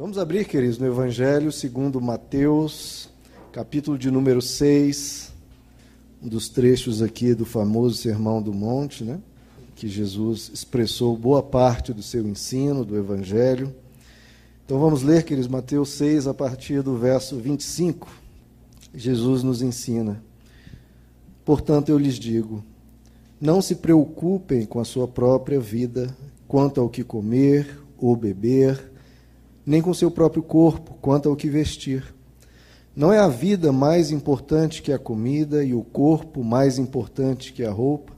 Vamos abrir, queridos, no Evangelho segundo Mateus, capítulo de número 6, um dos trechos aqui do famoso Sermão do Monte, né? que Jesus expressou boa parte do seu ensino, do Evangelho. Então vamos ler, queridos, Mateus 6, a partir do verso 25. Jesus nos ensina. Portanto, eu lhes digo: não se preocupem com a sua própria vida, quanto ao que comer ou beber nem com seu próprio corpo, quanto ao que vestir. Não é a vida mais importante que a comida e o corpo mais importante que a roupa?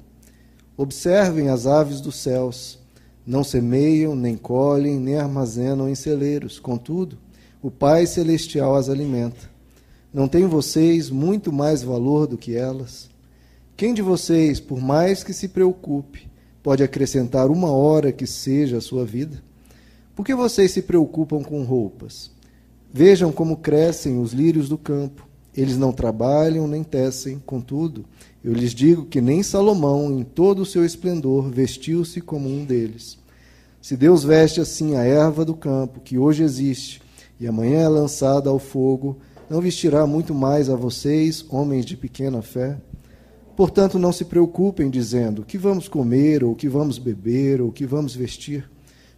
Observem as aves dos céus. Não semeiam, nem colhem, nem armazenam em celeiros. Contudo, o Pai Celestial as alimenta. Não têm vocês muito mais valor do que elas? Quem de vocês, por mais que se preocupe, pode acrescentar uma hora que seja a sua vida? Por que vocês se preocupam com roupas? Vejam como crescem os lírios do campo. Eles não trabalham nem tecem, contudo, eu lhes digo que nem Salomão, em todo o seu esplendor, vestiu-se como um deles. Se Deus veste assim a erva do campo, que hoje existe, e amanhã é lançada ao fogo, não vestirá muito mais a vocês, homens de pequena fé? Portanto, não se preocupem dizendo: que vamos comer, ou que vamos beber, ou que vamos vestir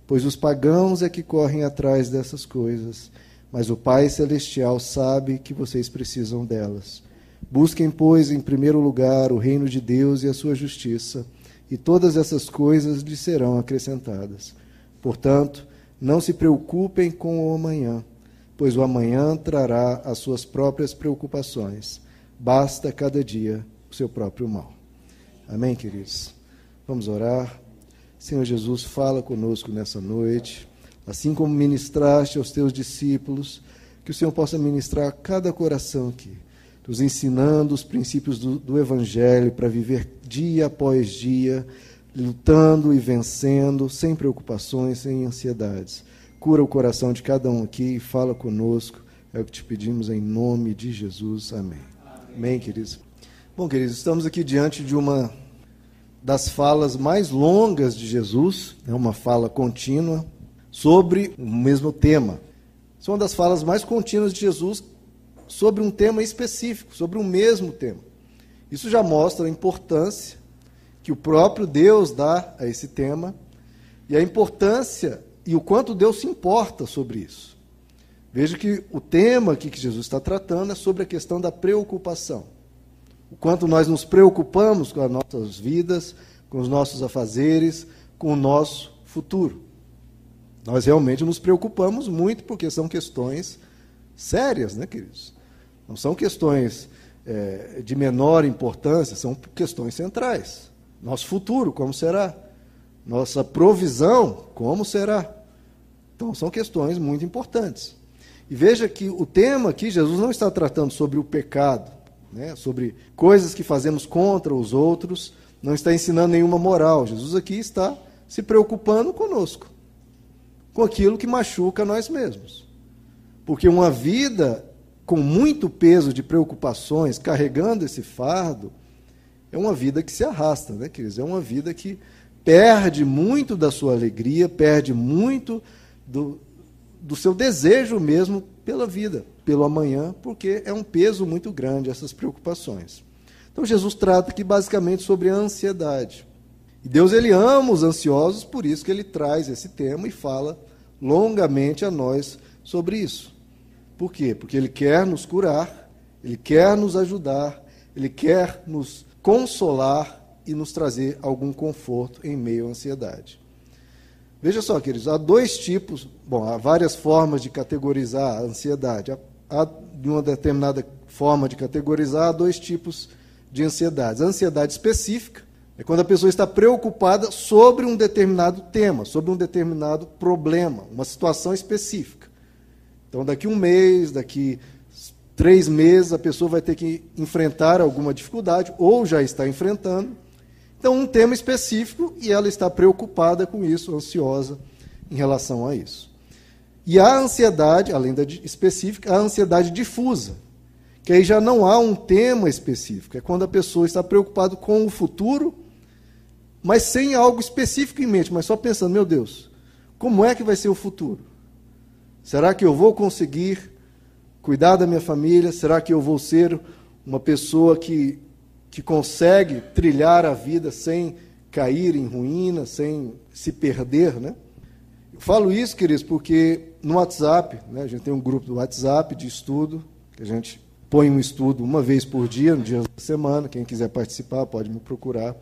pois os pagãos é que correm atrás dessas coisas, mas o Pai Celestial sabe que vocês precisam delas. Busquem, pois, em primeiro lugar o reino de Deus e a sua justiça, e todas essas coisas lhes serão acrescentadas. Portanto, não se preocupem com o amanhã, pois o amanhã trará as suas próprias preocupações. Basta cada dia o seu próprio mal. Amém, queridos? Vamos orar. Senhor Jesus, fala conosco nessa noite, assim como ministraste aos teus discípulos, que o Senhor possa ministrar a cada coração aqui, nos ensinando os princípios do, do Evangelho para viver dia após dia, lutando e vencendo, sem preocupações, sem ansiedades. Cura o coração de cada um aqui e fala conosco. É o que te pedimos em nome de Jesus. Amém. Amém, Amém queridos. Bom, queridos, estamos aqui diante de uma das falas mais longas de Jesus, é uma fala contínua, sobre o mesmo tema. São uma das falas mais contínuas de Jesus sobre um tema específico, sobre o mesmo tema. Isso já mostra a importância que o próprio Deus dá a esse tema e a importância e o quanto Deus se importa sobre isso. Veja que o tema aqui que Jesus está tratando é sobre a questão da preocupação o quanto nós nos preocupamos com as nossas vidas, com os nossos afazeres, com o nosso futuro. Nós realmente nos preocupamos muito porque são questões sérias, né, queridos? Não são questões é, de menor importância, são questões centrais. Nosso futuro, como será? Nossa provisão, como será? Então, são questões muito importantes. E veja que o tema aqui, Jesus não está tratando sobre o pecado, né, sobre coisas que fazemos contra os outros, não está ensinando nenhuma moral. Jesus aqui está se preocupando conosco, com aquilo que machuca nós mesmos. Porque uma vida com muito peso de preocupações, carregando esse fardo, é uma vida que se arrasta, né, queridos? É uma vida que perde muito da sua alegria, perde muito do, do seu desejo mesmo pela vida pelo amanhã, porque é um peso muito grande essas preocupações. Então Jesus trata aqui basicamente sobre a ansiedade. E Deus ele ama os ansiosos, por isso que ele traz esse tema e fala longamente a nós sobre isso. Por quê? Porque ele quer nos curar, ele quer nos ajudar, ele quer nos consolar e nos trazer algum conforto em meio à ansiedade. Veja só, queridos, há dois tipos, bom, há várias formas de categorizar a ansiedade. Há, de uma determinada forma de categorizar, há dois tipos de ansiedades. A ansiedade específica é quando a pessoa está preocupada sobre um determinado tema, sobre um determinado problema, uma situação específica. Então, daqui um mês, daqui três meses, a pessoa vai ter que enfrentar alguma dificuldade, ou já está enfrentando. Então, um tema específico e ela está preocupada com isso, ansiosa em relação a isso. E a ansiedade, além da específica, a ansiedade difusa, que aí já não há um tema específico. É quando a pessoa está preocupada com o futuro, mas sem algo específico em mente, mas só pensando, meu Deus, como é que vai ser o futuro? Será que eu vou conseguir cuidar da minha família? Será que eu vou ser uma pessoa que, que consegue trilhar a vida sem cair em ruína, sem se perder, né? Eu falo isso, queridos, porque no WhatsApp, né, a gente tem um grupo do WhatsApp de estudo, que a gente põe um estudo uma vez por dia, no dia da semana. Quem quiser participar pode me procurar.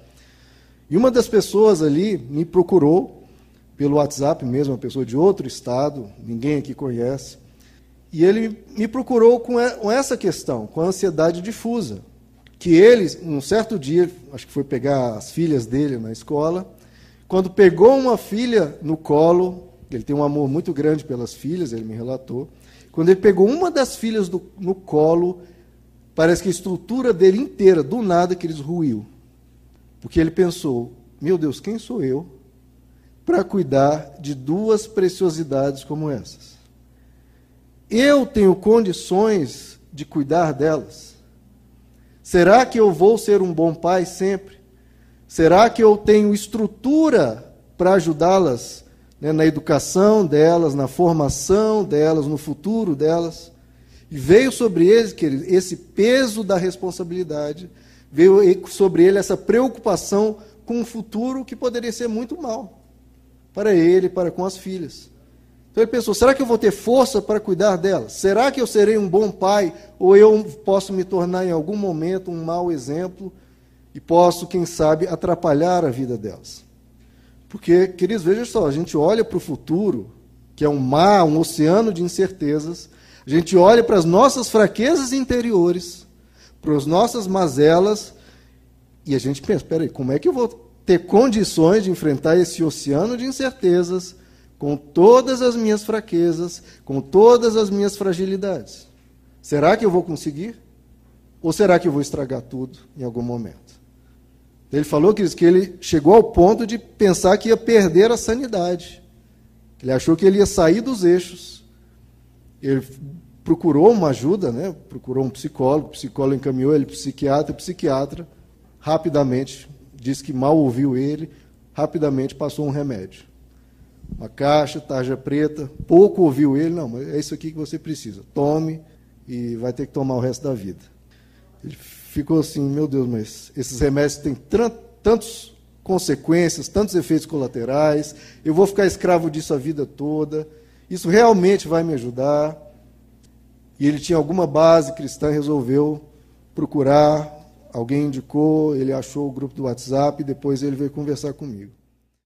E uma das pessoas ali me procurou pelo WhatsApp mesmo, uma pessoa de outro estado, ninguém aqui conhece. E ele me procurou com essa questão, com a ansiedade difusa. Que ele, um certo dia, acho que foi pegar as filhas dele na escola, quando pegou uma filha no colo, ele tem um amor muito grande pelas filhas, ele me relatou. Quando ele pegou uma das filhas do, no colo, parece que a estrutura dele inteira, do nada, que eles ruiu. Porque ele pensou: meu Deus, quem sou eu para cuidar de duas preciosidades como essas? Eu tenho condições de cuidar delas? Será que eu vou ser um bom pai sempre? Será que eu tenho estrutura para ajudá-las né, na educação delas, na formação delas, no futuro delas? E veio sobre eles, queridos, esse peso da responsabilidade, veio sobre ele essa preocupação com um futuro que poderia ser muito mal para ele, para com as filhas. Então ele pensou: será que eu vou ter força para cuidar delas? Será que eu serei um bom pai? Ou eu posso me tornar em algum momento um mau exemplo e posso, quem sabe, atrapalhar a vida delas? Porque, queridos, vejam só: a gente olha para o futuro, que é um mar, um oceano de incertezas, a gente olha para as nossas fraquezas interiores, para as nossas mazelas, e a gente pensa: peraí, como é que eu vou ter condições de enfrentar esse oceano de incertezas? Com todas as minhas fraquezas, com todas as minhas fragilidades. Será que eu vou conseguir? Ou será que eu vou estragar tudo em algum momento? Ele falou que ele chegou ao ponto de pensar que ia perder a sanidade. Ele achou que ele ia sair dos eixos. Ele procurou uma ajuda, né? procurou um psicólogo, o psicólogo encaminhou ele para psiquiatra, o psiquiatra rapidamente disse que mal ouviu ele, rapidamente passou um remédio uma caixa, tarja preta, pouco ouviu ele, não, mas é isso aqui que você precisa, tome e vai ter que tomar o resto da vida. Ele ficou assim, meu Deus, mas esses remédios têm tantas consequências, tantos efeitos colaterais, eu vou ficar escravo disso a vida toda, isso realmente vai me ajudar? E ele tinha alguma base cristã, resolveu procurar, alguém indicou, ele achou o grupo do WhatsApp, e depois ele veio conversar comigo.